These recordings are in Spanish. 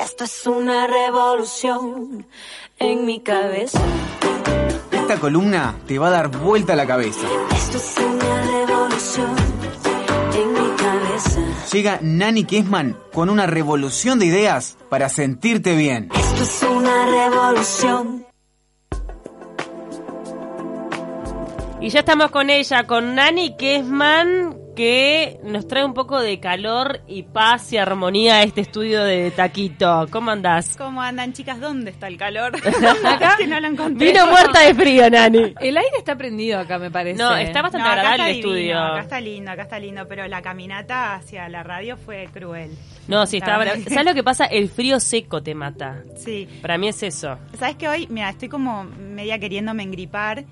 Esto es una revolución en mi cabeza. Esta columna te va a dar vuelta a la cabeza. Esto es una revolución en mi cabeza. Llega Nani Kessman con una revolución de ideas para sentirte bien. Esto es una revolución. Y ya estamos con ella, con Nani Kessman, que nos trae un poco de calor y paz y armonía a este estudio de Taquito. ¿Cómo andás? ¿Cómo andan, chicas? ¿Dónde está el calor? Acá que no lo encontré. Vino muerta de frío, Nani. El aire está prendido acá, me parece. No, está bastante No, agradable el divino, estudio. acá está lindo, acá está lindo, pero la caminata hacia la radio fue cruel. No, sí, está ¿Sabes lo que pasa? El frío seco te mata. Sí. Para mí es eso. ¿Sabes que hoy, mira, estoy como media queriéndome engripar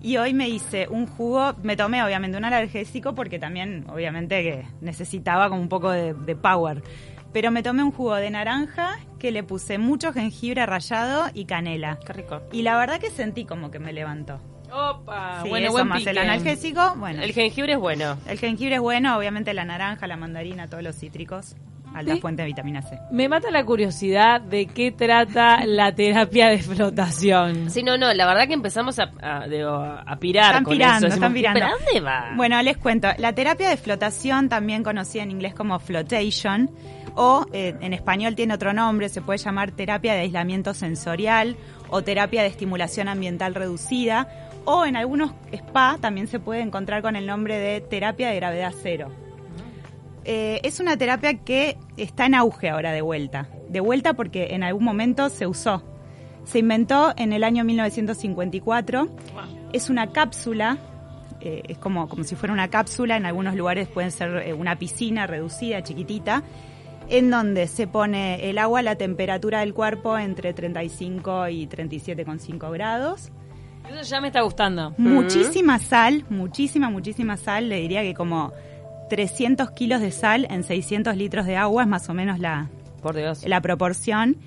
y hoy me hice un jugo, me tomé obviamente un analgésico porque también obviamente que necesitaba como un poco de, de power. Pero me tomé un jugo de naranja que le puse mucho jengibre rallado y canela. Qué rico. Y la verdad que sentí como que me levantó. Opa, sí, bueno, eso buen más pique. el analgésico, bueno. El jengibre es bueno. El jengibre es bueno, obviamente la naranja, la mandarina, todos los cítricos, alta Sí. fuente de vitamina C. Me mata la curiosidad de qué trata la terapia de flotación. Sí, no, no, la verdad que empezamos a, a, digo, a pirar Están con pirando, eso. Están pirando. ¿Pero a dónde va? Bueno, les cuento, la terapia de flotación, también conocida en inglés como flotation, o eh, en español tiene otro nombre, se puede llamar terapia de aislamiento sensorial o terapia de estimulación ambiental reducida, o en algunos spa también se puede encontrar con el nombre de terapia de gravedad cero. Eh, es una terapia que está en auge ahora de vuelta. De vuelta porque en algún momento se usó. Se inventó en el año 1954. Es una cápsula, eh, es como, como si fuera una cápsula. En algunos lugares pueden ser eh, una piscina reducida, chiquitita, en donde se pone el agua a la temperatura del cuerpo entre 35 y 37,5 grados. Eso ya me está gustando. Muchísima sal, muchísima, muchísima sal. Le diría que como 300 kilos de sal en 600 litros de agua es más o menos la, Por Dios. la proporción.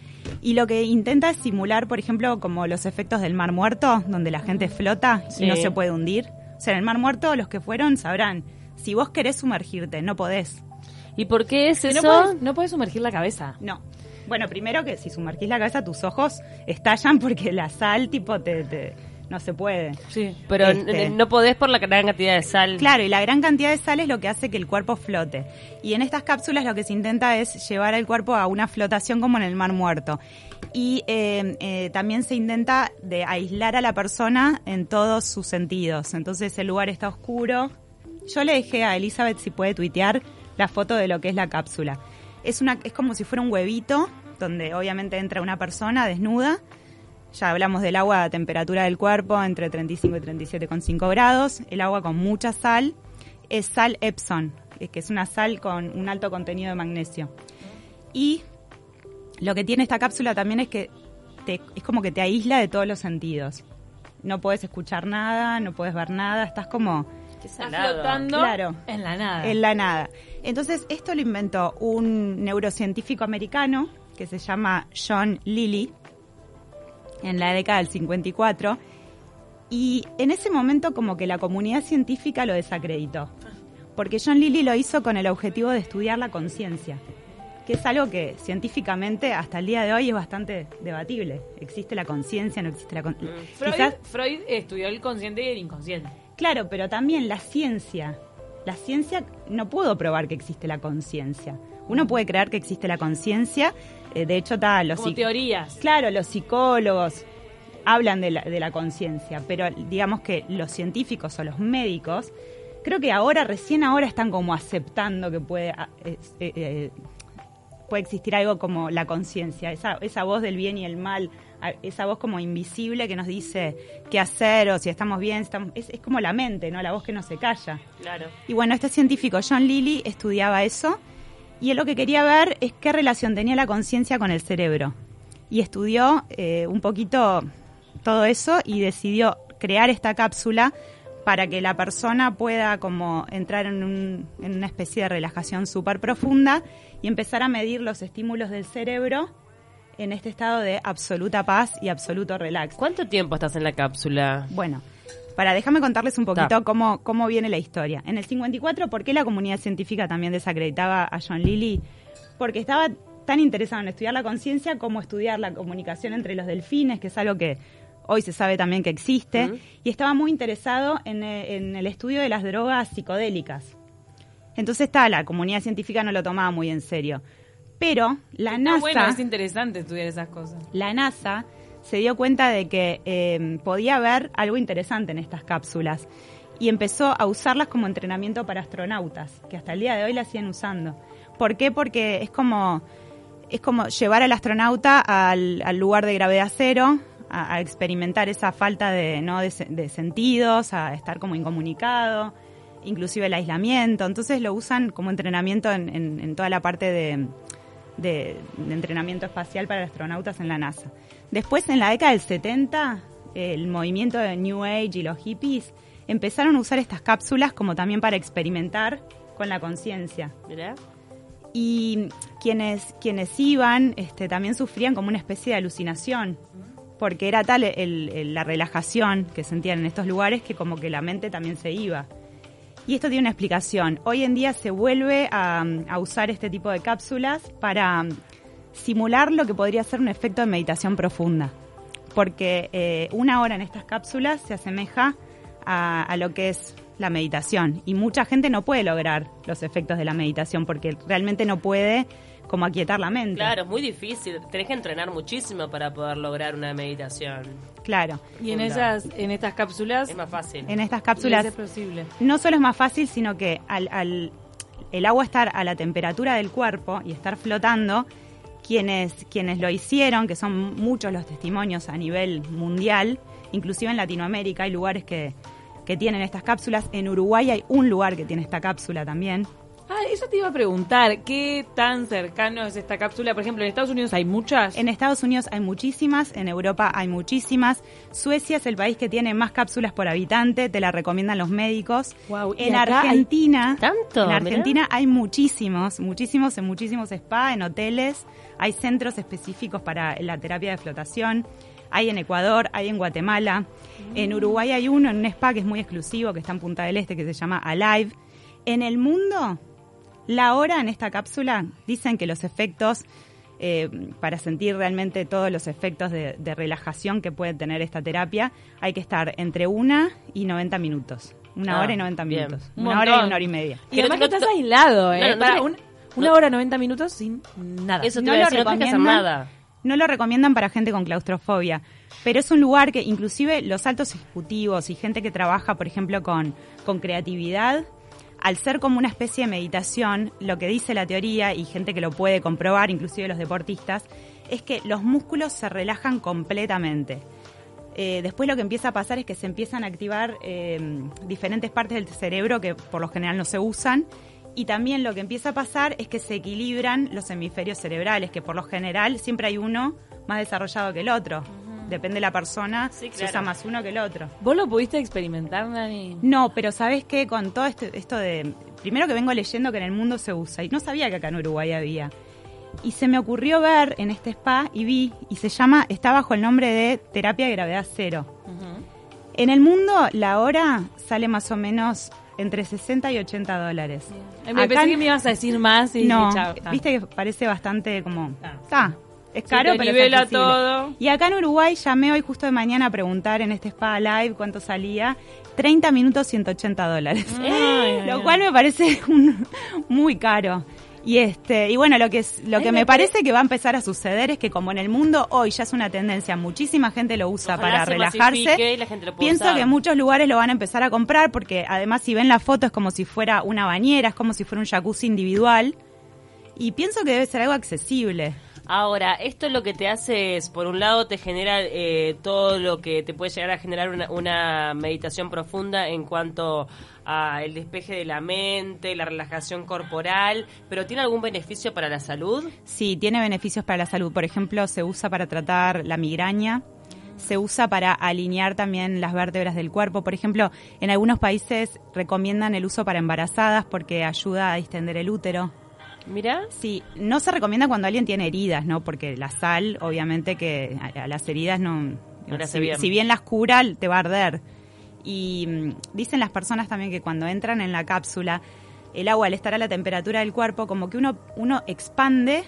Y lo que intenta es simular, por ejemplo, como los efectos del mar muerto, donde la gente flota Sí. y no se puede hundir. O sea, en el mar muerto los que fueron sabrán, si vos querés sumergirte, no podés. ¿Y por qué es eso? No puedes, no puedes sumergir la cabeza. No. Bueno, primero que si sumergís la cabeza, tus ojos estallan porque la sal, tipo, te, te- no se puede. Sí. Pero Este. no podés por la gran cantidad de sal. Claro, y la gran cantidad de sal es lo que hace que el cuerpo flote. Y en estas cápsulas lo que se intenta es llevar al cuerpo a una flotación como en el mar muerto. Y eh, eh, también se intenta de aislar a la persona en todos sus sentidos. Entonces el lugar está oscuro. Yo le dejé a Elizabeth si puede tuitear la foto de lo que es la cápsula. Es, una, es como si fuera un huevito donde obviamente entra una persona desnuda. Ya hablamos del agua a temperatura del cuerpo entre 35 y 37,5 grados. El agua con mucha sal es sal Epsom, eh, que es una sal con un alto contenido de magnesio. Y lo que tiene esta cápsula también es que te- es como que te aísla de todos los sentidos. No puedes escuchar nada, no puedes ver nada, estás como flotando Claro. en la nada. en la nada. Entonces, esto lo inventó un neurocientífico americano que se llama John Lilly en la década del 54. Y en ese momento como que la comunidad científica lo desacreditó. Porque John Lilly lo hizo con el objetivo de estudiar la conciencia. Que es algo que científicamente hasta el día de hoy es bastante debatible. ¿Existe la conciencia? ¿No existe la conciencia? Freud, Freud estudió el consciente y el inconsciente. Claro, pero también la ciencia. La ciencia no pudo probar que existe la conciencia. Uno puede creer que existe la conciencia. eh, de hecho, está los Como teorías. Claro, los psicólogos hablan de la, de la conciencia, pero digamos que los científicos o los médicos, creo que ahora, recién ahora están como aceptando que puede, ah, eh, eh, puede existir algo como la conciencia, esa, esa voz del bien y el mal, esa voz como invisible que nos dice qué hacer o si estamos bien, si estamos- es, es como la mente, ¿no? La voz que no se calla. Claro. Y bueno, este científico John Lilly estudiaba eso y él lo que quería ver es qué relación tenía la conciencia con el cerebro. Y estudió eh, un poquito todo eso y decidió crear esta cápsula para que la persona pueda como entrar en, un- en una especie de relajación súper profunda y empezar a medir los estímulos del cerebro en este estado de absoluta paz y absoluto relax. ¿Cuánto tiempo estás en la cápsula? Bueno, para déjame contarles un poquito Ta. cómo, cómo viene la historia. En el 54, ¿por qué la comunidad científica también desacreditaba a John Lilly? Porque estaba tan interesado en estudiar la conciencia como estudiar la comunicación entre los delfines, que es algo que hoy se sabe también que existe, y estaba muy interesado en, eh, en el estudio de las drogas psicodélicas. Entonces está, la comunidad científica no lo tomaba muy en serio. Pero la Está NASA, bueno, es interesante estudiar esas cosas. la NASA se dio cuenta de que eh, podía haber algo interesante en estas cápsulas y empezó a usarlas como entrenamiento para astronautas, que hasta el día de hoy las siguen usando. ¿Por qué? Porque es como, es como llevar al astronauta al, al lugar de gravedad cero, a, experimentar esa falta de, ¿no? de, se- de sentidos, a estar como incomunicado, inclusive el aislamiento. Entonces lo usan como entrenamiento en, en- en toda la parte de, de- de entrenamiento espacial para astronautas en la NASA. Después, en la década del 70, el movimiento de New Age y los hippies empezaron a usar estas cápsulas como también para experimentar con la conciencia. Y quienes, quienes iban este, también sufrían como una especie de alucinación, porque era tal el- el- la relajación que sentían en estos lugares que como que la mente también se iba. Y esto tiene una explicación. Hoy en día se vuelve a, usar este tipo de cápsulas para mm, simular lo que podría ser un efecto de meditación profunda. Porque eh, una hora en estas cápsulas se asemeja a lo que es la meditación. Y mucha gente no puede lograr los efectos de la meditación porque realmente no puede como aquietar la mente. Claro, es muy difícil. Tenés que entrenar muchísimo para poder lograr una meditación. Claro. Y en esas, en estas cápsulas, Es más fácil. En estas cápsulas es posible. no solo es más fácil, sino que al, al- el agua estar a la temperatura del cuerpo y estar flotando, quienes, quienes lo hicieron, que son muchos los testimonios a nivel mundial, inclusive en Latinoamérica hay lugares que, que tienen estas cápsulas, en Uruguay hay un lugar que tiene esta cápsula también. Ah, eso te iba a preguntar, ¿qué tan cercano es esta cápsula? Por ejemplo, en Estados Unidos hay muchas. En Estados Unidos hay muchísimas, en Europa hay muchísimas. Suecia es el país que tiene más cápsulas por habitante, te la recomiendan los médicos. Y en Argentina, tanto, en mirá. Argentina hay muchísimos, muchísimos en muchísimos spa, en hoteles, hay centros específicos para la terapia de flotación. Hay en Ecuador, hay en Guatemala. En Uruguay hay uno en un spa que es muy exclusivo, que está en Punta del Este, que se llama Alive. En el mundo, la hora en esta cápsula dicen que los efectos, eh, para sentir realmente todos los efectos de, de relajación que puede tener esta terapia, hay que estar entre una y 90 minutos. Una Ah, hora y 90 bien. minutos. Un Una hora y una hora y media. Y además que no- estás aislado, ¿eh? Claro, no Para te- un- una no- hora 90 minutos sin nada. Eso te No lo decir, no tenés que hacer recomiendan. nada. No lo recomiendan para gente con claustrofobia, pero es un lugar que inclusive los altos ejecutivos y gente que trabaja, por ejemplo, con, con creatividad, al ser como una especie de meditación, lo que dice la teoría y gente que lo puede comprobar, inclusive los deportistas, es que los músculos se relajan completamente. Eh, después lo que empieza a pasar es que se empiezan a activar eh, diferentes partes del cerebro que por lo general no se usan. Y también lo que empieza a pasar es que se equilibran los hemisferios cerebrales, que por lo general siempre hay uno más desarrollado que el otro. Depende de la persona, Sí, se usa más uno que el otro. ¿Vos lo pudiste experimentar, Nani? No, pero ¿sabes qué? Con todo este- esto de... Primero que vengo leyendo que en el mundo se usa y no sabía que acá en Uruguay había. Y se me ocurrió ver en este spa y vi, y se llama, está bajo el nombre de terapia de gravedad cero. En el mundo la hora sale más o menos entre 60 y 80 dólares. Eh, Me Acá pensé en- que me ibas a decir más y no, chao, viste que parece bastante como... Ah. Está, es Se caro, te pero es nivela todo. Y acá en Uruguay llamé hoy justo de mañana a preguntar en este spa live cuánto salía. 30 minutos 180 dólares. Ay, lo ay, cual me parece un- muy caro. Y este, y bueno, lo que es, lo que me me parece que va a empezar a suceder es que como en el mundo hoy ya es una tendencia, muchísima gente lo usa para se relajarse. masifique y la gente lo pueda Pienso usar. que muchos lugares lo van a empezar a comprar porque además si ven la foto es como si fuera una bañera, es como si fuera un jacuzzi individual. Y pienso que debe ser algo accesible. Ahora, esto lo que te hace es, por un lado, te genera eh, todo lo que te puede llegar a generar una, una meditación profunda en cuanto a el despeje de la mente, la relajación corporal, pero ¿tiene algún beneficio para la salud? Sí, tiene beneficios para la salud. Por ejemplo, se usa para tratar la migraña, se usa para alinear también las vértebras del cuerpo. Por ejemplo, en algunos países recomiendan el uso para embarazadas porque ayuda a distender el útero. Mira, Sí, no se recomienda cuando alguien tiene heridas, ¿no? Porque la sal, obviamente que a, a las heridas no... Si, bien. si bien las cura, te va a arder. Y mm, dicen las personas también que cuando entran en la cápsula, el agua al estar a la temperatura del cuerpo, como que uno, uno expande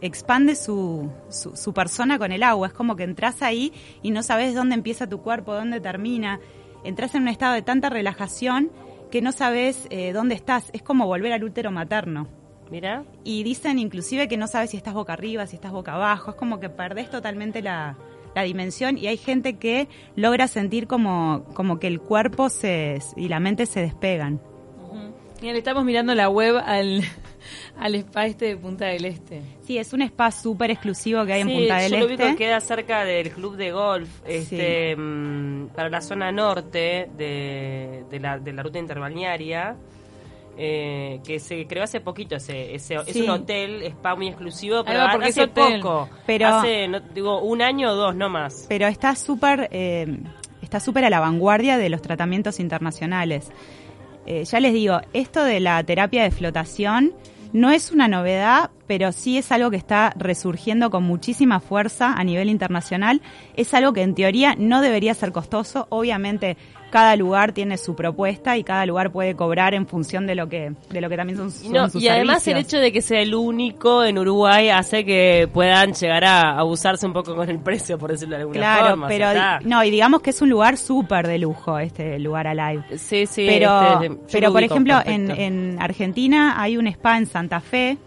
expande su, su, su persona con el agua. Es como que entras ahí y no sabes dónde empieza tu cuerpo, dónde termina. Entras en un estado de tanta relajación que no sabes eh, dónde estás. Es como volver al útero materno. Mira. Y dicen inclusive que no sabes si estás boca arriba, si estás boca abajo. Es como que perdés totalmente la, la dimensión y hay gente que logra sentir como, como que el cuerpo se, y la mente se despegan. Mira, le estamos mirando la web al, al spa este de Punta del Este. Sí, es un spa súper exclusivo que hay en Sí, Punta del yo lo vi Este. que queda cerca del club de golf, este, mm, para la zona norte de, de la, de la ruta interbalnearia, eh, que se creó hace poquito. Ese, ese, Es un hotel, spa muy exclusivo, pero porque hace es poco. Pero- hace, no, digo, un año o dos, no más. pero está súper eh, está súper a la vanguardia de los tratamientos internacionales. Eh, ya les digo, esto de la terapia de flotación no es una novedad, pero sí es algo que está resurgiendo con muchísima fuerza a nivel internacional. Es algo que en teoría no debería ser costoso. Obviamente cada lugar tiene su propuesta y cada lugar puede cobrar en función de lo que de lo que también son, son no, sus y además el hecho de que sea el único en Uruguay hace que puedan llegar a abusarse un poco con el precio, por decirlo de alguna Claro, forma. pero no, y digamos que es un lugar súper de lujo este lugar Alive. Sí, sí. pero, este, pero por ejemplo, en Argentina hay un spa en Santa Fe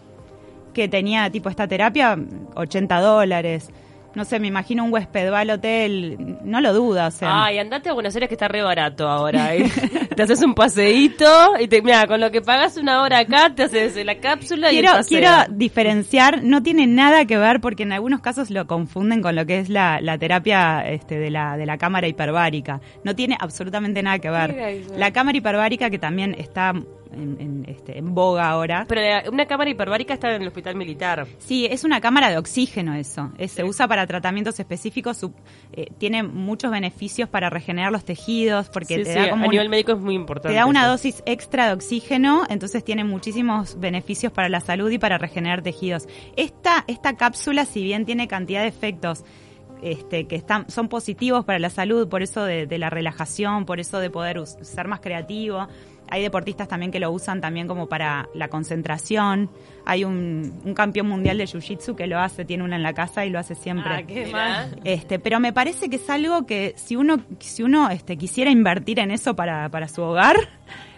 que tenía tipo esta terapia 80 dólares. No sé, me imagino un huésped va al hotel, no lo duda, o sea. Ay, andate a Buenos Aires que está re barato ahora. ¿eh? te haces un paseíto y te, mira, con lo que pagas una hora acá, te haces la cápsula y el quiero, quiero diferenciar, no tiene nada que ver porque en algunos casos lo confunden con lo que es la, la terapia este, de, la, de la cámara hiperbárica. No tiene absolutamente nada que ver. La cámara hiperbárica que también está en, en, este, en boga ahora. Pero la- una cámara hiperbárica está en el hospital militar. Sí, es una cámara de oxígeno eso. Es- se usa para tratamientos específicos. su- eh, tiene muchos beneficios para regenerar los tejidos porque Sí, te sí, da como a un- nivel médico es muy importante. te da una eso. dosis extra de oxígeno, entonces tiene muchísimos beneficios para la salud y para regenerar tejidos. Esta, esta cápsula, si bien tiene cantidad de efectos este, que están, son positivos para la salud, por eso de, de la relajación, por eso de poder ser más creativo. Hay deportistas también que lo usan también como para la concentración. Hay un, un campeón mundial de Jiu-Jitsu que lo hace, tiene una en la casa y lo hace siempre. Ah, qué mal. Este, pero me parece que es algo que si uno, si uno este, quisiera invertir en eso para, para su hogar,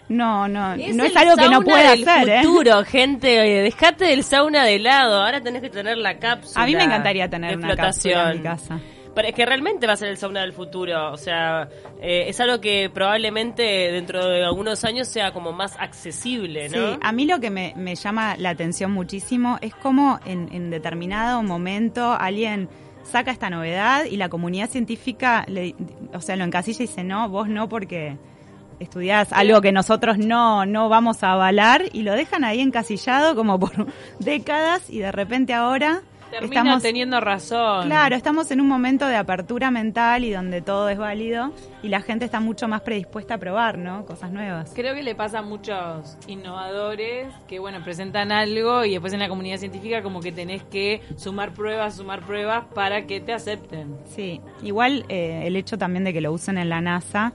no, no, no el es algo que no puede del hacer, ¿eh? futuro, gente. Oye, Dejate del sauna de lado. Ahora tenés que tener la cápsula. A mí me encantaría tener de una cápsula en mi casa. Pero es que realmente va a ser el sauna del futuro. O sea, eh, es algo que probablemente dentro de algunos años sea como más accesible, ¿no? Sí, a mí lo que me, llama la atención muchísimo es cómo en, en determinado momento alguien saca esta novedad y la comunidad científica, le, o sea, lo encasilla y dice, no, vos no porque estudiás algo que nosotros no, no vamos a avalar y lo dejan ahí encasillado como por décadas y de repente ahora Termina estamos... teniendo razón. Claro, estamos en un momento de apertura mental y donde todo es válido y la gente está mucho más predispuesta a probar, ¿no? Cosas nuevas. Creo que le pasa a muchos innovadores que, bueno, presentan algo y después en la comunidad científica como que tenés que sumar pruebas, sumar pruebas para que te acepten. Sí, igual eh, el hecho también de que lo usen en la NASA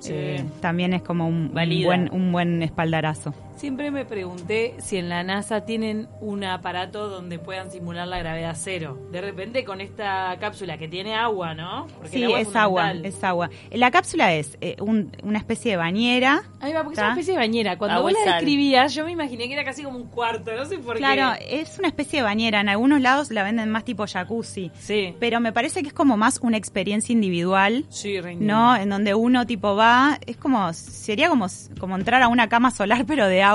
Sí. eh, también es como un, un buen, un buen espaldarazo. Siempre me pregunté si en la NASA tienen un aparato donde puedan simular la gravedad cero. De repente con esta cápsula que tiene agua, ¿no? Porque Sí, el es agua, es agua. La cápsula es eh, un- una especie de bañera. Ahí va, porque es una especie de bañera. Cuando Agua vos la sal. describías, yo me imaginé que era casi como un cuarto, no sé por Claro, qué. es una especie de bañera. En algunos lados la venden más tipo jacuzzi. Sí. Pero me parece que es como más una experiencia individual. Sí, Reina. ¿no? En donde uno tipo va, es como, sería como, como entrar a una cama solar pero de agua,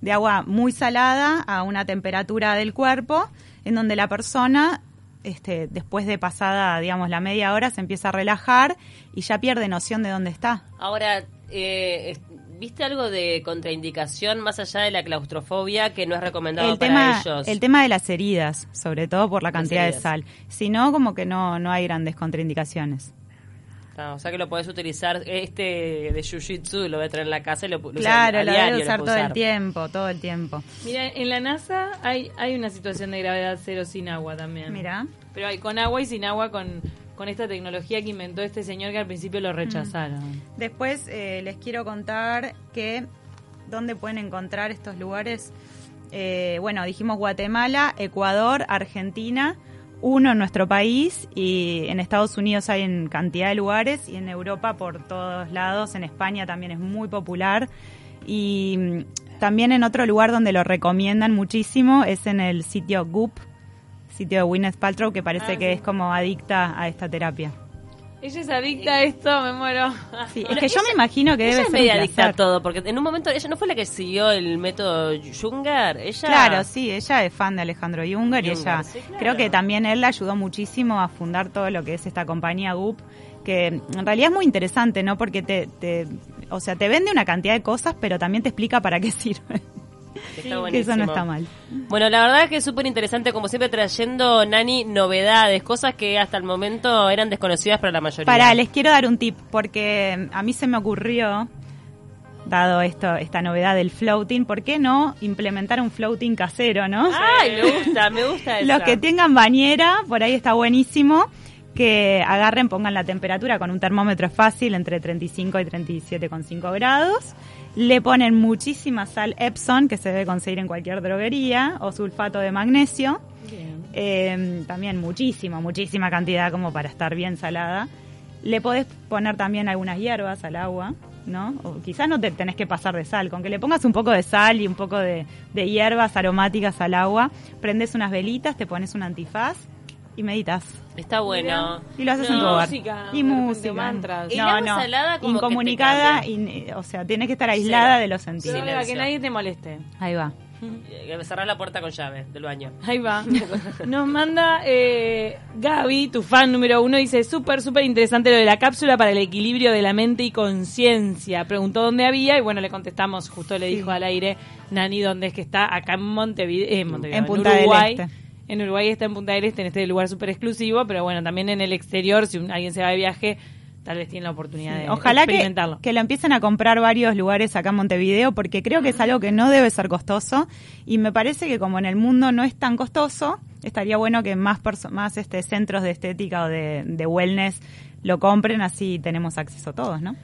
de agua muy salada a una temperatura del cuerpo, en donde la persona, este, después de pasada, digamos, la media hora, se empieza a relajar y ya pierde noción de dónde está. Ahora, eh, ¿viste algo de contraindicación más allá de la claustrofobia que no es recomendado El para tema, ellos? el tema de las heridas, sobre todo por la cantidad de sal. Si no, como que no, no hay grandes contraindicaciones. O sea que lo podés utilizar, este de Jiu-Jitsu lo voy a traer en la casa y lo, lo Claro, a lo debe lo usar todo el tiempo, todo el tiempo. Mira, en la NASA hay, hay una situación de gravedad cero sin agua también. Mira. Pero hay con agua y sin agua con, con esta tecnología que inventó este señor que al principio lo rechazaron. Después eh, les quiero contar que dónde pueden encontrar estos lugares. eh, bueno, dijimos Guatemala, Ecuador, Argentina, uno en nuestro país y en Estados Unidos hay en cantidad de lugares y en Europa por todos lados, en España también es muy popular y mm, también en otro lugar donde lo recomiendan muchísimo es en el sitio Goop, sitio de Gwyneth Paltrow que parece Ah, que sí. es como adicta a esta terapia. Ella es adicta a esto, me muero. Sí, es que yo me imagino que Ella debe es ser media un adicta a todo, porque en un momento ella no fue la que siguió el método Junger, ella... Claro, sí, ella es fan de Alejandro Junger y ella sí, claro. creo que también él la ayudó muchísimo a fundar todo lo que es esta compañía Goop, que en realidad es muy interesante, ¿no? Porque te, te o sea, te vende una cantidad de cosas, pero también te explica para qué sirve. Está que eso no buenísimo. está mal. Bueno, la verdad es que es súper interesante, como siempre, trayendo, Nani, novedades, cosas que hasta el momento eran desconocidas para la mayoría. Para, les quiero dar un tip, porque a mí se me ocurrió, dado esto, esta novedad del floating, ¿por qué no implementar un floating casero, no? Ay, me gusta, me gusta Los esa. que tengan bañera, por ahí está buenísimo, que agarren, pongan la temperatura con un termómetro fácil entre 35 y 37,5 grados. Le ponen muchísima sal Epsom, que se debe conseguir en cualquier droguería, o sulfato de magnesio. Eh, también muchísima, muchísima cantidad como para estar bien salada. Le podés poner también algunas hierbas al agua, ¿no? O quizás no te tenés que pasar de sal, con que le pongas un poco de sal y un poco de, de hierbas aromáticas al agua, prendes unas velitas, te pones un antifaz y meditas. Está bueno. Y lo haces No, en tu hogar. música, y música. mantras. El No, agua no. salada como que te Incomunicada, cambia. in- o sea, tiene que estar aislada Cero. de los sentidos. para que nadie te moleste. Ahí va. Eh, Cerrar la puerta con llave del baño. Ahí va. Nos manda eh, Gaby, tu fan número uno, dice, súper, súper interesante lo de la cápsula para el equilibrio de la mente y conciencia. Preguntó dónde había y bueno, le contestamos, justo le dijo al aire, Nani, dónde es que está, acá en Montevideo, eh, en, Montevideo, En Punta del Uruguay. Este. En Uruguay está en Punta del Este, en este lugar súper exclusivo, pero bueno, también en el exterior, si un- alguien se va de viaje, tal vez tiene la oportunidad de Ojalá que, experimentarlo. que lo empiecen a comprar varios lugares acá en Montevideo, porque creo que es algo que no debe ser costoso. Y me parece que como en el mundo no es tan costoso, estaría bueno que más, más este, centros de estética o de, de wellness lo compren, así tenemos acceso todos, ¿no?